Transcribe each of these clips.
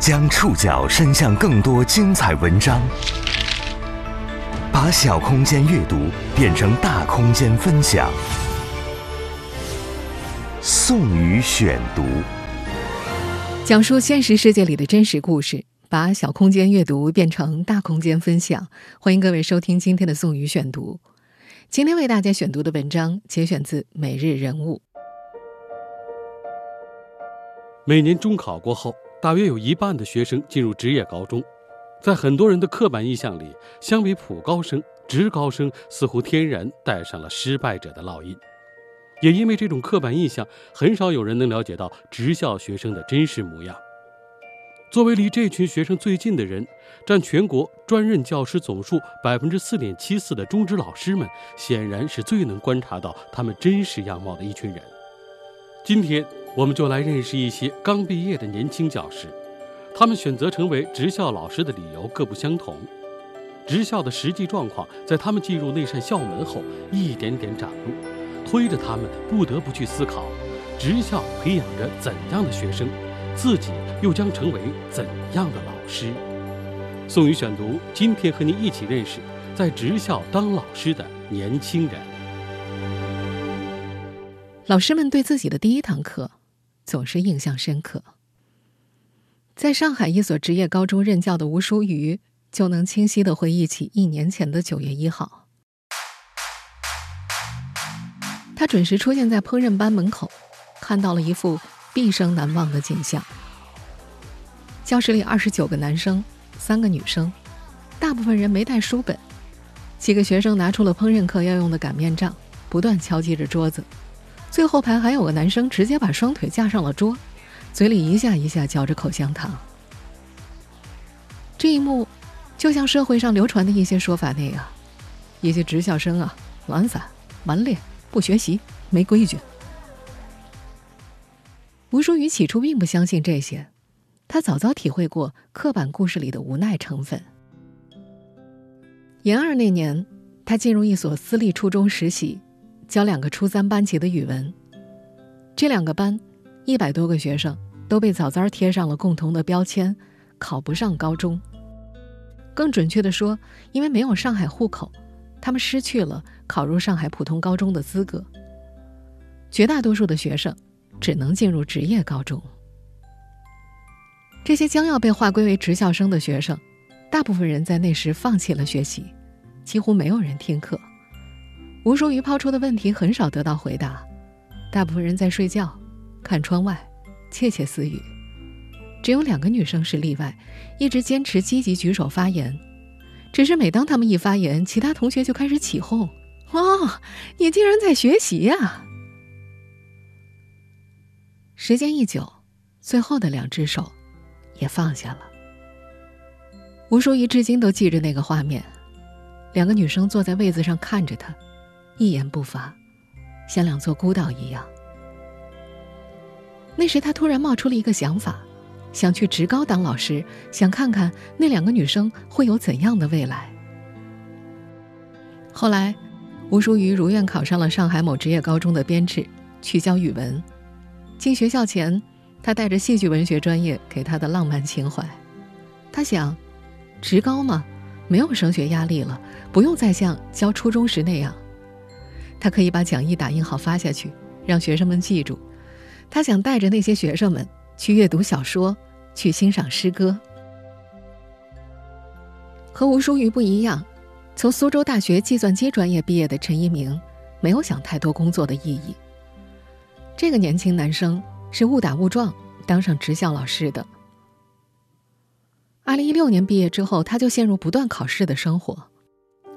将触角伸向更多精彩文章，把小空间阅读变成大空间分享。宋宇选读，讲述现实世界里的真实故事，把小空间阅读变成大空间分享。欢迎各位收听今天的宋宇选读。今天为大家选读的文章节选自《每日人物》。每年中考过后，大约有一半的学生进入职业高中。在很多人的刻板印象里，相比普高生，职高生似乎天然带上了失败者的烙印。也因为这种刻板印象，很少有人能了解到职校学生的真实模样。作为离这群学生最近的人，占全国专任教师总数百分之四点七四的中职老师们，显然是最能观察到他们真实样貌的一群人。今天。我们就来认识一些刚毕业的年轻教师，他们选择成为职校老师的理由各不相同。职校的实际状况在他们进入那扇校门后一点点展露，推着他们不得不去思考：职校培养着怎样的学生，自己又将成为怎样的老师？宋宇选读，今天和您一起认识在职校当老师的年轻人。老师们对自己的第一堂课。总是印象深刻。在上海一所职业高中任教的吴淑瑜，就能清晰的回忆起一年前的九月一号。他准时出现在烹饪班门口，看到了一副毕生难忘的景象。教室里二十九个男生，三个女生，大部分人没带书本。几个学生拿出了烹饪课要用的擀面杖，不断敲击着桌子。最后排还有个男生，直接把双腿架上了桌，嘴里一下一下嚼着口香糖。这一幕，就像社会上流传的一些说法那样：一些职校生啊，懒散、顽劣、不学习、没规矩。吴淑宇起初并不相信这些，他早早体会过刻板故事里的无奈成分。研二那年，他进入一所私立初中实习。教两个初三班级的语文，这两个班一百多个学生都被早早贴上了共同的标签，考不上高中。更准确的说，因为没有上海户口，他们失去了考入上海普通高中的资格。绝大多数的学生只能进入职业高中。这些将要被划归为职校生的学生，大部分人在那时放弃了学习，几乎没有人听课。吴淑瑜抛出的问题很少得到回答，大部分人在睡觉、看窗外、窃窃私语，只有两个女生是例外，一直坚持积极举手发言。只是每当他们一发言，其他同学就开始起哄：“哇，你竟然在学习呀！”时间一久，最后的两只手也放下了。吴淑仪至今都记着那个画面，两个女生坐在位子上看着他。一言不发，像两座孤岛一样。那时，他突然冒出了一个想法，想去职高当老师，想看看那两个女生会有怎样的未来。后来，吴淑瑜如愿考上了上海某职业高中的编制，去教语文。进学校前，他带着戏剧文学专业给他的浪漫情怀。他想，职高嘛，没有升学压力了，不用再像教初中时那样。他可以把讲义打印好发下去，让学生们记住。他想带着那些学生们去阅读小说，去欣赏诗歌。和吴淑瑜不一样，从苏州大学计算机专业毕业的陈一鸣，没有想太多工作的意义。这个年轻男生是误打误撞当上职校老师的。二零一六年毕业之后，他就陷入不断考试的生活，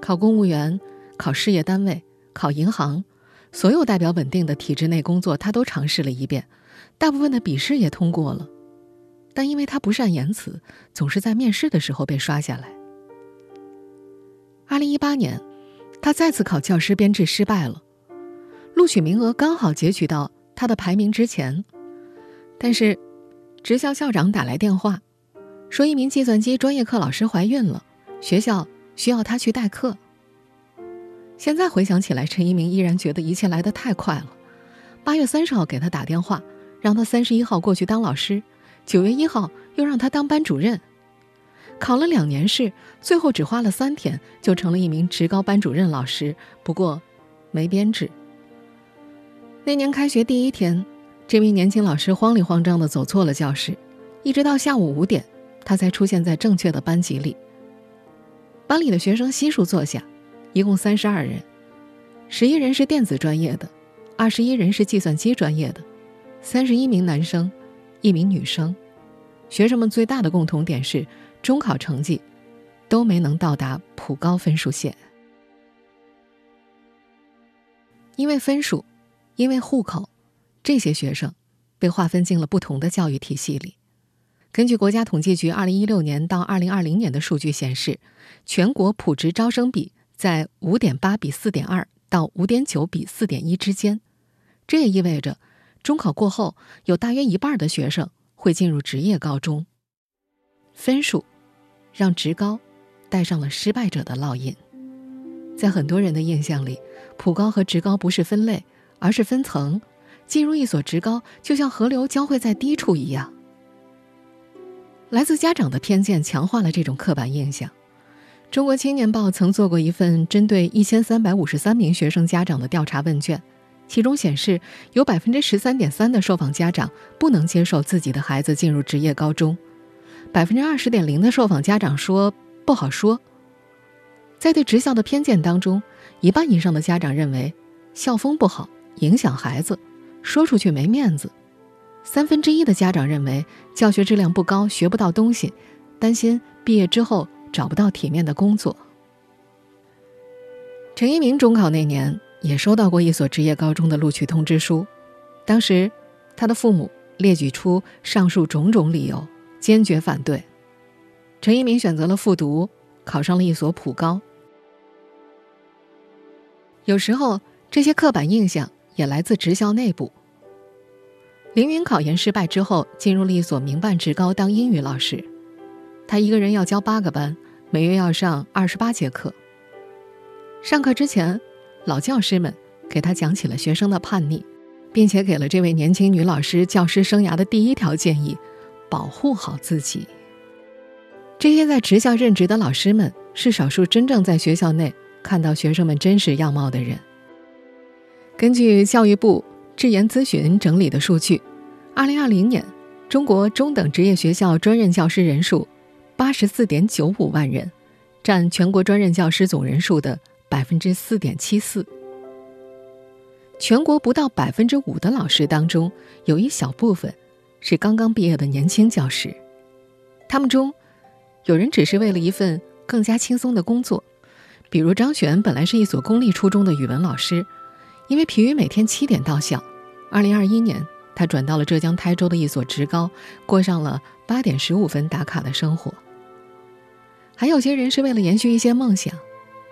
考公务员，考事业单位。考银行，所有代表稳定的体制内工作，他都尝试了一遍，大部分的笔试也通过了，但因为他不善言辞，总是在面试的时候被刷下来。二零一八年，他再次考教师编制失败了，录取名额刚好截取到他的排名之前，但是，职校校长打来电话，说一名计算机专业课老师怀孕了，学校需要他去代课。现在回想起来，陈一鸣依然觉得一切来得太快了。八月三十号给他打电话，让他三十一号过去当老师，九月一号又让他当班主任。考了两年试，最后只花了三天就成了一名职高班主任老师，不过没编制。那年开学第一天，这名年轻老师慌里慌张地走错了教室，一直到下午五点，他才出现在正确的班级里。班里的学生悉数坐下，一共三十二人，十一人是电子专业的，二十一人是计算机专业的，三十一名男生，一名女生。学生们最大的共同点是。中考成绩都没能到达普高分数线，因为分数，因为户口，这些学生被划分进了不同的教育体系里。根据国家统计局二零一六年到二零二零年的数据显示，全国普职招生比在五点八比四点二到五点九比四点一之间。这也意味着，中考过后有大约一半的学生会进入职业高中。分数。让职高带上了失败者的烙印，在很多人的印象里，普高和职高不是分类，而是分层。进入一所职高，就像河流交汇在低处一样。来自家长的偏见强化了这种刻板印象。中国青年报曾做过一份针对一千三百五十三名学生家长的调查问卷，其中显示，有百分之十三点三的受访家长不能接受自己的孩子进入职业高中。百分之二十点零的受访家长说不好说。在对职校的偏见当中，一半以上的家长认为校风不好，影响孩子，说出去没面子；三分之一的家长认为教学质量不高，学不到东西，担心毕业之后找不到体面的工作。陈一鸣中考那年也收到过一所职业高中的录取通知书，当时他的父母列举出上述种种理由。坚决反对。陈一鸣选择了复读，考上了一所普高。有时候，这些刻板印象也来自职校内部。凌云考研失败之后，进入了一所民办职高当英语老师。他一个人要教八个班，每月要上二十八节课。上课之前，老教师们给他讲起了学生的叛逆，并且给了这位年轻女老师教师生涯的第一条建议。保护好自己。这些在职校任职的老师们是少数真正在学校内看到学生们真实样貌的人。根据教育部智研咨询整理的数据，二零二零年中国中等职业学校专任教师人数八十四点九五万人，占全国专任教师总人数的百分之四点七四。全国不到百分之五的老师当中，有一小部分。是刚刚毕业的年轻教师，他们中有人只是为了一份更加轻松的工作，比如张璇本来是一所公立初中的语文老师，因为疲于每天七点到校，二零二一年他转到了浙江台州的一所职高，过上了八点十五分打卡的生活。还有些人是为了延续一些梦想，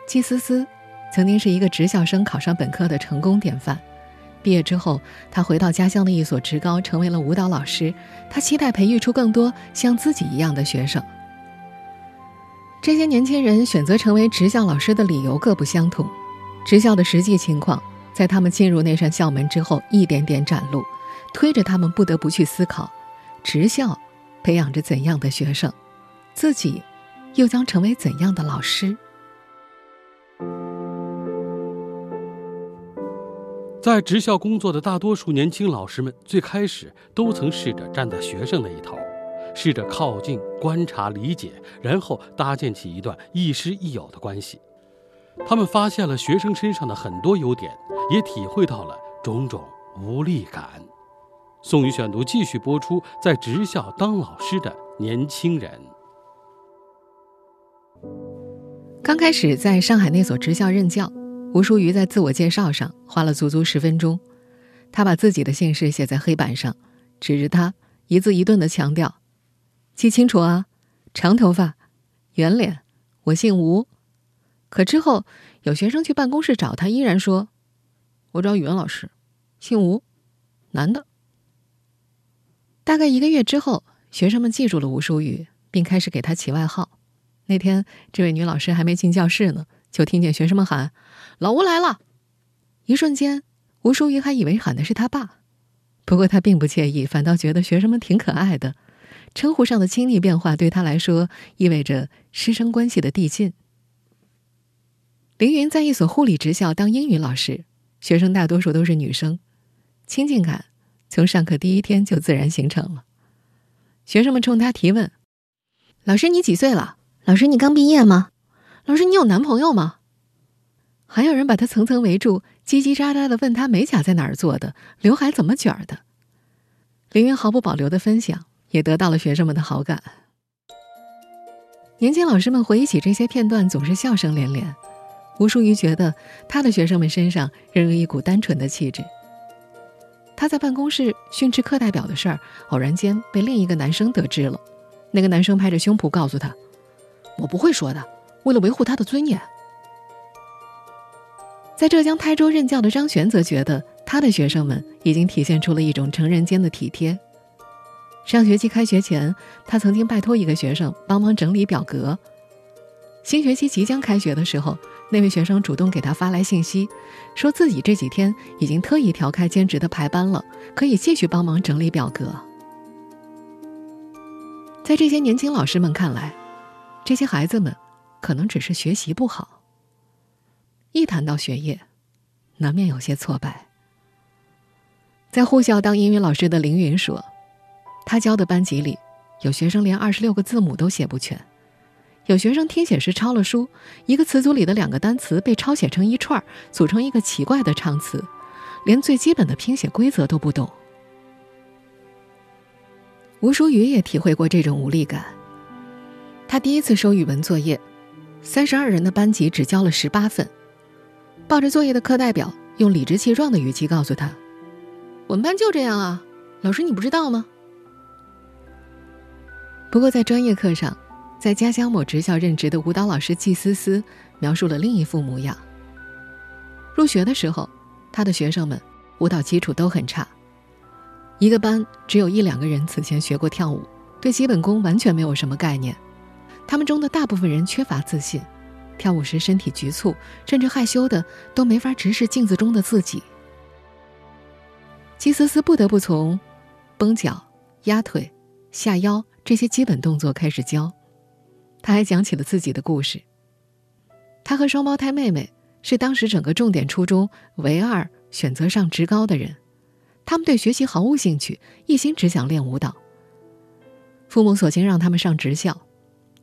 季思思曾经是一个职校生考上本科的成功典范。毕业之后，他回到家乡的一所职高，成为了舞蹈老师。他期待培育出更多像自己一样的学生。这些年轻人选择成为职校老师的理由各不相同，职校的实际情况在他们进入那扇校门之后一点点展露，推着他们不得不去思考：职校培养着怎样的学生，自己又将成为怎样的老师？在职校工作的大多数年轻老师们，最开始都曾试着站在学生那一头，试着靠近、观察、理解，然后搭建起一段亦师亦友的关系。他们发现了学生身上的很多优点，也体会到了种种无力感。宋宇选读继续播出：在职校当老师的年轻人。刚开始在上海那所职校任教。吴淑瑜在自我介绍上花了足足十分钟，他把自己的姓氏写在黑板上，指着他一字一顿的强调：“记清楚啊，长头发，圆脸，我姓吴。”可之后有学生去办公室找他，依然说：“我找语文老师，姓吴，男的。”大概一个月之后，学生们记住了吴淑瑜，并开始给他起外号。那天，这位女老师还没进教室呢。就听见学生们喊：“老吴来了！”一瞬间，吴淑瑜还以为喊的是他爸，不过他并不介意，反倒觉得学生们挺可爱的。称呼上的亲昵变化对他来说意味着师生关系的递进。凌云在一所护理职校当英语老师，学生大多数都是女生，亲近感从上课第一天就自然形成了。学生们冲他提问：“老师，你几岁了？老师，你刚毕业吗？老师，你有男朋友吗？”还有人把他层层围住，叽叽喳喳的问他美甲在哪儿做的，刘海怎么卷的。凌云毫不保留的分享，也得到了学生们的好感。年轻老师们回忆起这些片段，总是笑声连连。吴淑瑜觉得他的学生们身上仍有一股单纯的气质。他在办公室训斥课代表的事儿，偶然间被另一个男生得知了。那个男生拍着胸脯告诉他：“我不会说的，为了维护他的尊严。”在浙江台州任教的张璇则觉得，他的学生们已经体现出了一种成人间的体贴。上学期开学前，他曾经拜托一个学生帮忙整理表格。新学期即将开学的时候，那位学生主动给他发来信息，说自己这几天已经特意调开兼职的排班了，可以继续帮忙整理表格。在这些年轻老师们看来，这些孩子们可能只是学习不好。一谈到学业，难免有些挫败。在护校当英语老师的凌云说，他教的班级里，有学生连二十六个字母都写不全，有学生听写时抄了书，一个词组里的两个单词被抄写成一串，组成一个奇怪的唱词，连最基本的拼写规则都不懂。吴淑雨也体会过这种无力感。他第一次收语文作业，三十二人的班级只交了十八份。抱着作业的课代表用理直气壮的语气告诉他：“我们班就这样啊，老师你不知道吗？”不过在专业课上，在家乡某职校任职的舞蹈老师季思思描述了另一副模样。入学的时候，他的学生们舞蹈基础都很差，一个班只有一两个人此前学过跳舞，对基本功完全没有什么概念。他们中的大部分人缺乏自信。跳舞时身体局促，甚至害羞的都没法直视镜子中的自己。季思思不得不从绷脚、压腿、下腰这些基本动作开始教。他还讲起了自己的故事。他和双胞胎妹妹是当时整个重点初中唯二选择上职高的人，他们对学习毫无兴趣，一心只想练舞蹈。父母索性让他们上职校，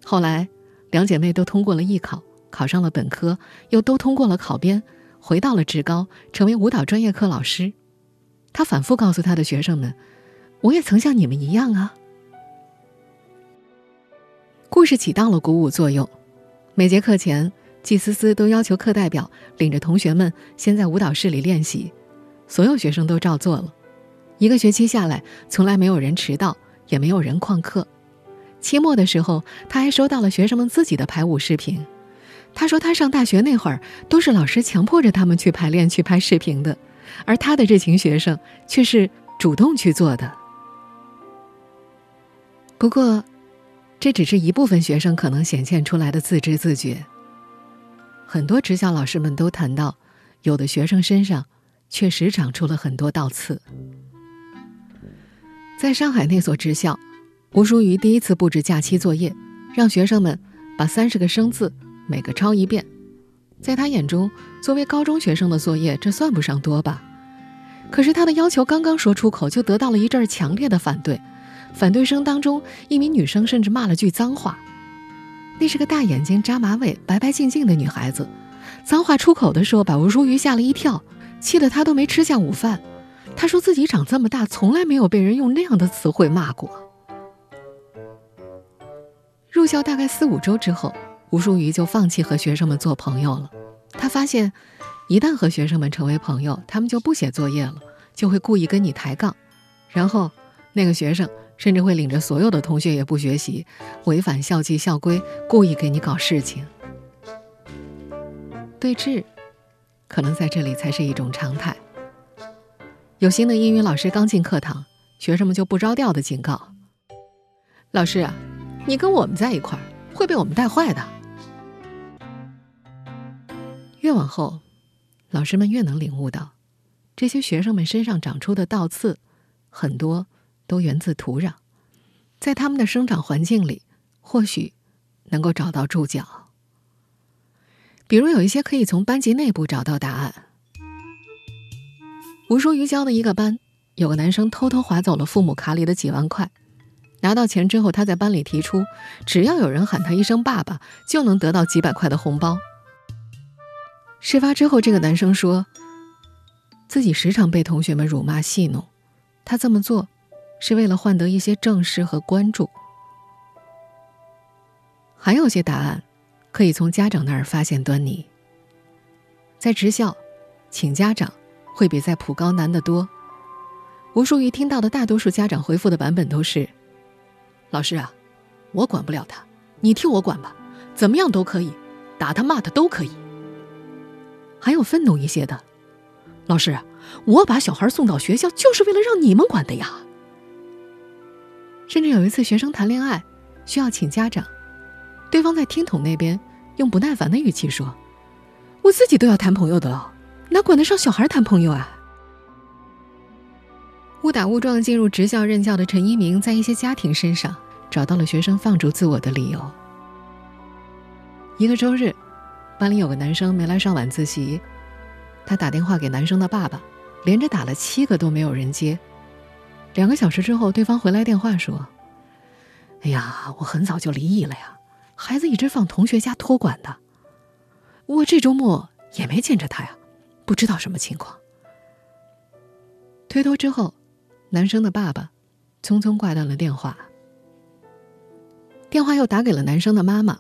后来两姐妹都通过了艺考。考上了本科，又都通过了考编，回到了职高，成为舞蹈专业课老师。他反复告诉他的学生们：“我也曾像你们一样啊。”故事起到了鼓舞作用。每节课前，季思思都要求课代表领着同学们先在舞蹈室里练习，所有学生都照做了。一个学期下来，从来没有人迟到，也没有人旷课。期末的时候，他还收到了学生们自己的排舞视频。他说：“他上大学那会儿，都是老师强迫着他们去排练、去拍视频的，而他的这群学生却是主动去做的。不过，这只是一部分学生可能显现出来的自知自觉。很多职校老师们都谈到，有的学生身上确实长出了很多倒刺。在上海那所职校，吴淑瑜第一次布置假期作业，让学生们把三十个生字。”每个抄一遍，在他眼中，作为高中学生的作业，这算不上多吧？可是他的要求刚刚说出口，就得到了一阵强烈的反对。反对声当中，一名女生甚至骂了句脏话。那是个大眼睛、扎马尾、白白净净的女孩子，脏话出口的时候，把吴淑瑜吓了一跳，气得她都没吃下午饭。她说自己长这么大，从来没有被人用那样的词汇骂过。入校大概四五周之后。吴淑瑜就放弃和学生们做朋友了。他发现，一旦和学生们成为朋友，他们就不写作业了，就会故意跟你抬杠，然后那个学生甚至会领着所有的同学也不学习，违反校纪校规，故意给你搞事情。对峙，可能在这里才是一种常态。有新的英语老师刚进课堂，学生们就不着调的警告：“老师啊，你跟我们在一块儿，会被我们带坏的。”越往后，老师们越能领悟到，这些学生们身上长出的倒刺，很多都源自土壤。在他们的生长环境里，或许能够找到注脚。比如有一些可以从班级内部找到答案。吴淑瑜教的一个班，有个男生偷偷划走了父母卡里的几万块，拿到钱之后，他在班里提出，只要有人喊他一声“爸爸”，就能得到几百块的红包。事发之后，这个男生说，自己时常被同学们辱骂戏弄，他这么做，是为了换得一些正视和关注。还有些答案。可以从家长那儿发现端倪。在职校，请家长会比在普高难得多。吴淑瑜听到的大多数家长回复的版本都是：“老师啊，我管不了他，你替我管吧，怎么样都可以，打他骂他都可以。”还有愤怒一些的：“老师，我把小孩送到学校就是为了让你们管的呀。”甚至有一次学生谈恋爱，需要请家长。对方在听筒那边用不耐烦的语气说：“我自己都要谈朋友的了，哪管得上小孩谈朋友啊？”误打误撞进入职校任教的陈一鸣，在一些家庭身上找到了学生放逐自我的理由。一个周日，班里有个男生没来上晚自习，他打电话给男生的爸爸，连着打了七个都没有人接。两个小时之后，对方回来电话说：“哎呀，我很早就离异了呀。”孩子一直放同学家托管的，我这周末也没见着他呀，不知道什么情况。推脱之后，男生的爸爸匆匆挂断了电话。电话又打给了男生的妈妈，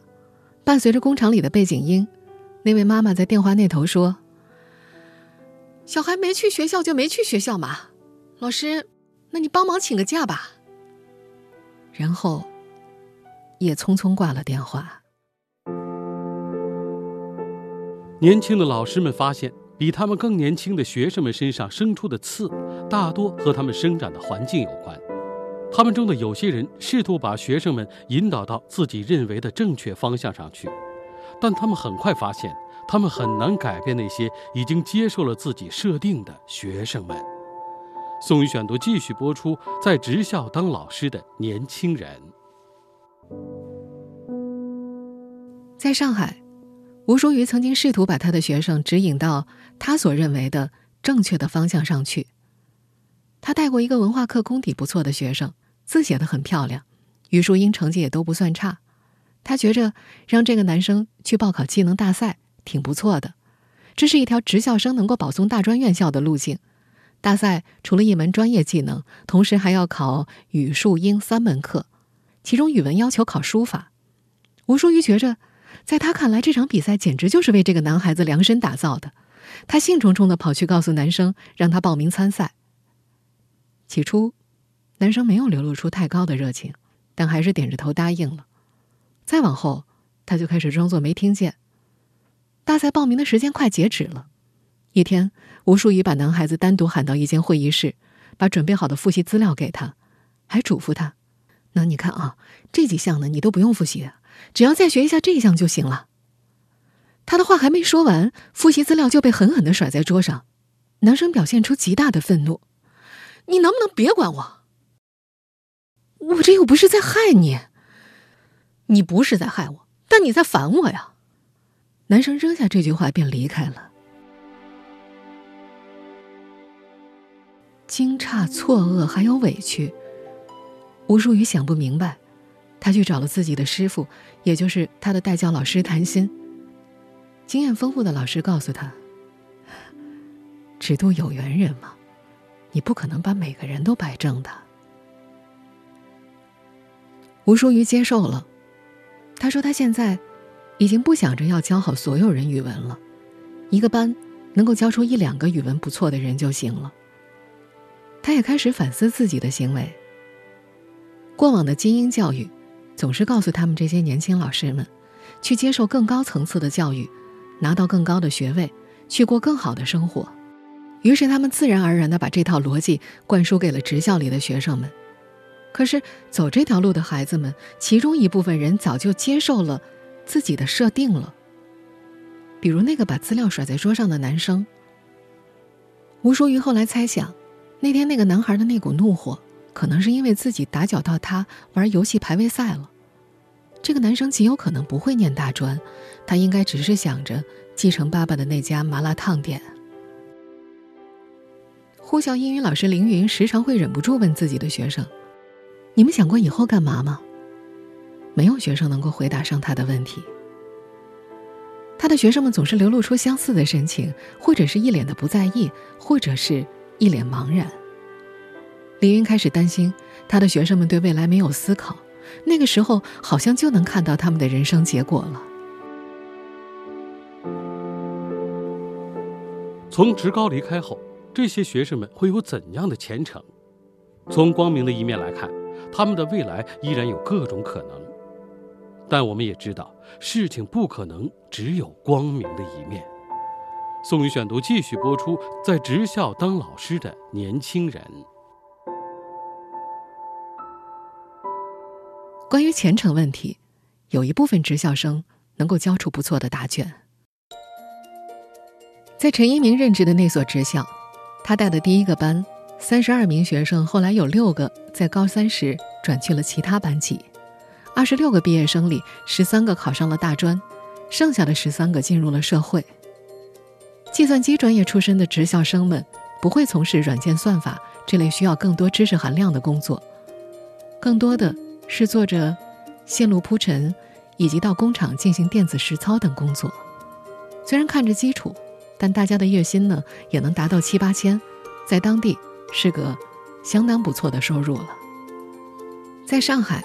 伴随着工厂里的背景音，那位妈妈在电话那头说：“小孩没去学校就没去学校嘛，老师，那你帮忙请个假吧。”然后。也匆匆挂了电话。年轻的老师们发现，比他们更年轻的学生们身上生出的刺，大多和他们生长的环境有关。他们中的有些人试图把学生们引导到自己认为的正确方向上去，但他们很快发现，他们很难改变那些已经接受了自己设定的学生们。宋宇选读继续播出：在职校当老师的年轻人。在上海，吴淑瑜曾经试图把他的学生指引到他所认为的正确的方向上去。他带过一个文化课功底不错的学生，字写得很漂亮，语数英成绩也都不算差。他觉着让这个男生去报考技能大赛挺不错的，这是一条职校生能够保送大专院校的路径。大赛除了一门专业技能，同时还要考语数英三门课。其中语文要求考书法，吴淑瑜觉着，在他看来，这场比赛简直就是为这个男孩子量身打造的。他兴冲冲的跑去告诉男生，让他报名参赛。起初，男生没有流露出太高的热情，但还是点着头答应了。再往后，他就开始装作没听见。大赛报名的时间快截止了，一天，吴淑瑜把男孩子单独喊到一间会议室，把准备好的复习资料给他，还嘱咐他。那你看啊，这几项呢，你都不用复习，只要再学一下这一项就行了。他的话还没说完，复习资料就被狠狠的甩在桌上。男生表现出极大的愤怒：“你能不能别管我？我这又不是在害你，你不是在害我，但你在烦我呀。”男生扔下这句话便离开了。惊诧、错愕，还有委屈。吴淑宇想不明白，他去找了自己的师傅，也就是他的代教老师谈心。经验丰富的老师告诉他：“只渡有缘人嘛，你不可能把每个人都摆正的。”吴淑瑜接受了，他说：“他现在已经不想着要教好所有人语文了，一个班能够教出一两个语文不错的人就行了。”他也开始反思自己的行为。过往的精英教育，总是告诉他们这些年轻老师们，去接受更高层次的教育，拿到更高的学位，去过更好的生活。于是他们自然而然地把这套逻辑灌输给了职校里的学生们。可是走这条路的孩子们，其中一部分人早就接受了自己的设定了。比如那个把资料甩在桌上的男生。吴淑瑜后来猜想，那天那个男孩的那股怒火。可能是因为自己打搅到他玩游戏排位赛了。这个男生极有可能不会念大专，他应该只是想着继承爸爸的那家麻辣烫店。呼啸英语老师凌云时常会忍不住问自己的学生：“你们想过以后干嘛吗？”没有学生能够回答上他的问题。他的学生们总是流露出相似的神情，或者是一脸的不在意，或者是一脸茫然。凌云开始担心他的学生们对未来没有思考，那个时候好像就能看到他们的人生结果了。从职高离开后。这些学生们会有怎样的前程？从光明的一面来看，他们的未来依然有各种可能。但我们也知道，事情不可能只有光明的一面。宋宇选读继续播出：在职校当老师的年轻人。关于前程问题，有一部分职校生能够交出不错的答卷。在陈一鸣任职的那所职校。他带的第一个班，三十二名学生，后来有六个在高三时转去了其他班级。二十六个毕业生里，十三个考上了大专，剩下的十三个进入了社会。计算机专业出身的职校生们不会从事软件算法这类需要更多知识含量的工作，更多的是做着线路铺陈以及到工厂进行电子实操等工作。虽然看着基础。但大家的月薪呢，也能达到七八千，在当地是个相当不错的收入了。在上海，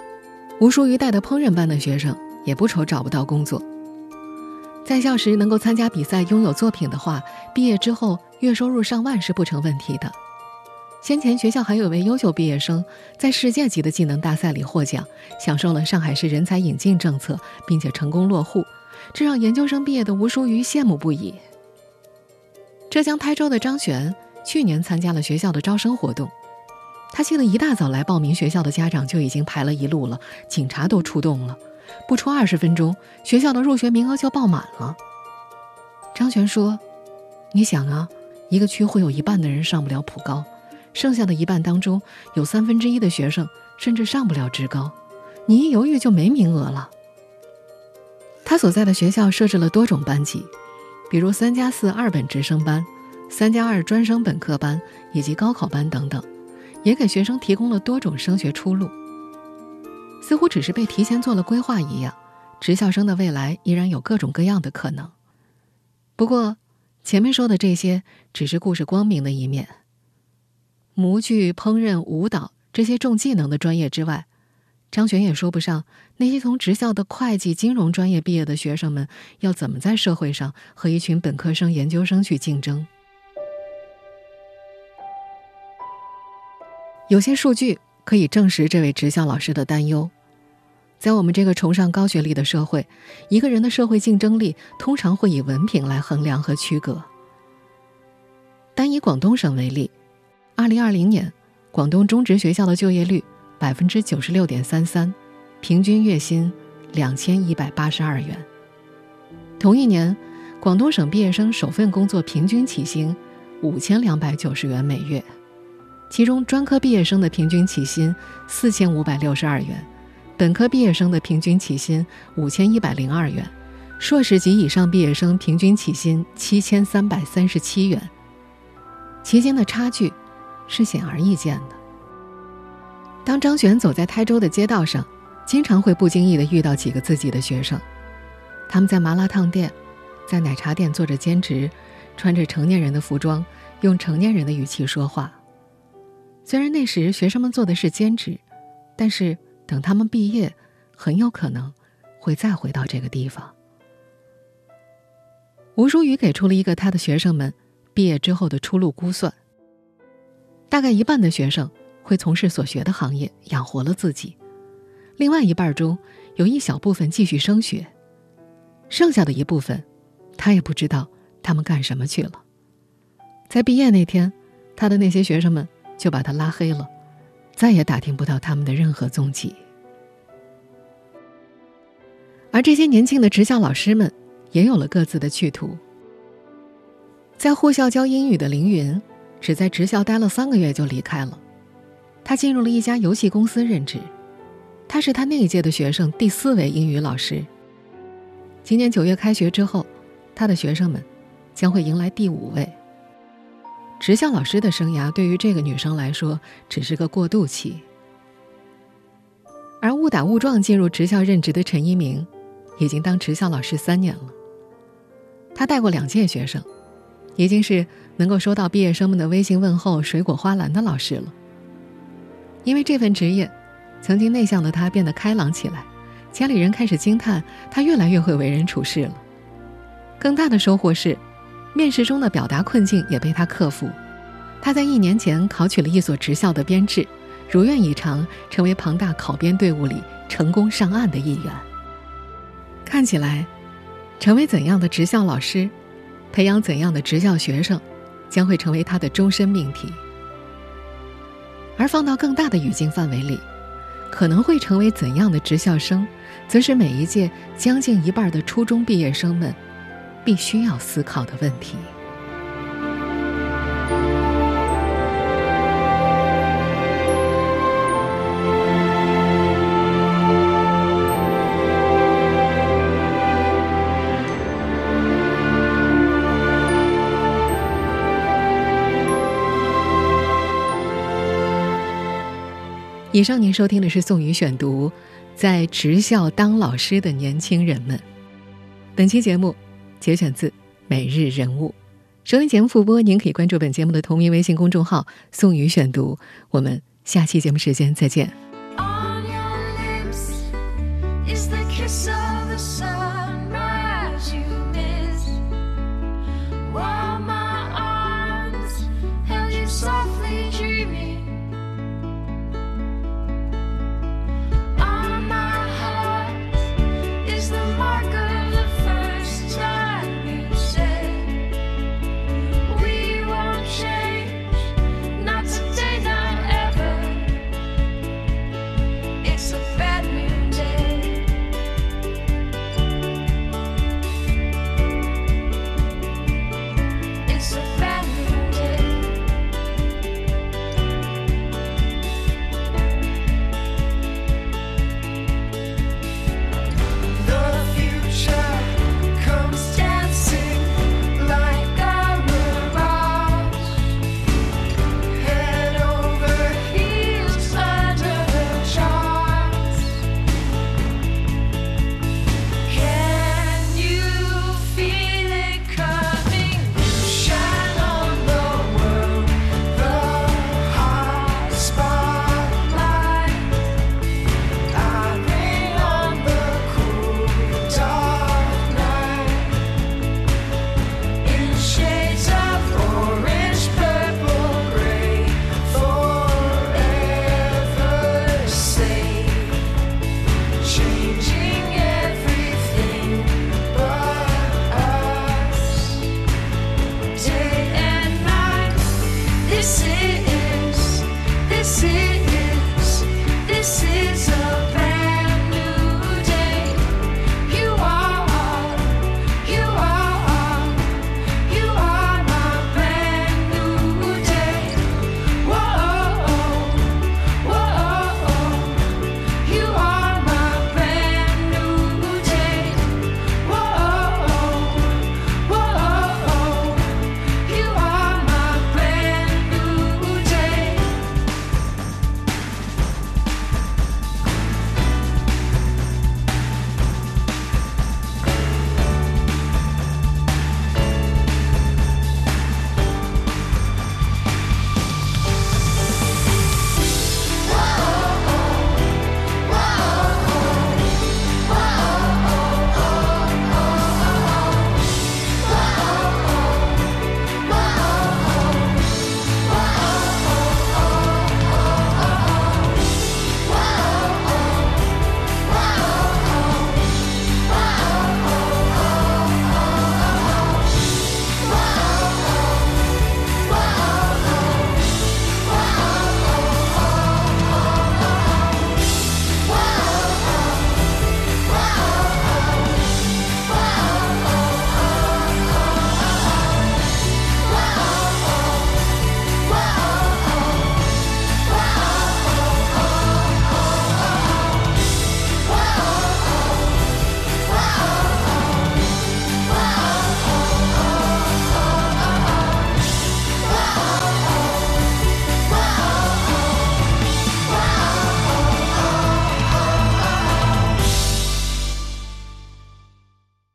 吴淑瑜带的烹饪班的学生也不愁找不到工作。在校时能够参加比赛，拥有作品的话，毕业之后月收入上万是不成问题的。先前学校还有位优秀毕业生在世界级的技能大赛里获奖，享受了上海市人才引进政策，并且成功落户，这让研究生毕业的吴淑瑜羡慕不已。浙江台州的张璇去年参加了学校的招生活动，他记得一大早来报名学校的家长就已经排了一路了，警察都出动了，不出二十分钟，学校的入学名额就爆满了。张璇说：“你想啊，一个区会有一半的人上不了普高，剩下的一半当中有三分之一的学生甚至上不了职高，你一犹豫就没名额了。”他所在的学校设置了多种班级。比如三加四二本直升班、三加二专升本科班以及高考班等等，也给学生提供了多种升学出路。似乎只是被提前做了规划一样，职校生的未来依然有各种各样的可能。不过，前面说的这些只是故事光明的一面。模具、烹饪、舞蹈这些重技能的专业之外。张璇也说不上那些从职校的会计、金融专业毕业的学生们要怎么在社会上和一群本科生、研究生去竞争。有些数据可以证实这位职校老师的担忧：在我们这个崇尚高学历的社会，一个人的社会竞争力通常会以文凭来衡量和区隔。单以广东省为例，二零二零年广东中职学校的就业率。百分之九十六点三三，平均月薪两千一百八十二元。同一年，广东省毕业生首份工作平均起薪五千两百九十元每月，其中专科毕业生的平均起薪四千五百六十二元，本科毕业生的平均起薪五千一百零二元，硕士及以上毕业生平均起薪七千三百三十七元。其间的差距是显而易见的。当张璇走在台州的街道上，经常会不经意地遇到几个自己的学生，他们在麻辣烫店、在奶茶店做着兼职，穿着成年人的服装，用成年人的语气说话。虽然那时学生们做的是兼职，但是等他们毕业，很有可能会再回到这个地方。吴淑宇给出了一个他的学生们毕业之后的出路估算，大概一半的学生。会从事所学的行业，养活了自己。另外一半中有一小部分继续升学，剩下的一部分，他也不知道他们干什么去了。在毕业那天，他的那些学生们就把他拉黑了，再也打听不到他们的任何踪迹。而这些年轻的职校老师们也有了各自的去途。在护校教英语的凌云，只在职校待了三个月就离开了。他进入了一家游戏公司任职。他是他那一届的学生第四位英语老师。今年九月开学之后，他的学生们将会迎来第五位。职校老师的生涯对于这个女生来说只是个过渡期。而误打误撞进入职校任职的陈一鸣，已经当职校老师三年了。他带过两届学生，已经是能够收到毕业生们的微信问候、水果花篮的老师了。因为这份职业。曾经内向的他变得开朗起来，家里人开始惊叹他越来越会为人处事了。更大的收获是，面试中的表达困境也被他克服。他在一年前考取了一所职校的编制，如愿以偿，成为庞大考编队伍里成功上岸的一员。看起来，成为怎样的职校老师，培养怎样的职校学生，将会成为他的终身命题。而放到更大的语境范围里。可能会成为怎样的职校生，则是每一届将近一半的初中毕业生们必须要思考的问题。以上您收听的是宋宇选读，在职校当老师的年轻人们。本期节目节选自《每日人物》。收听节目复播，您可以关注本节目的同名微信公众号“宋宇选读”。我们下期节目时间再见。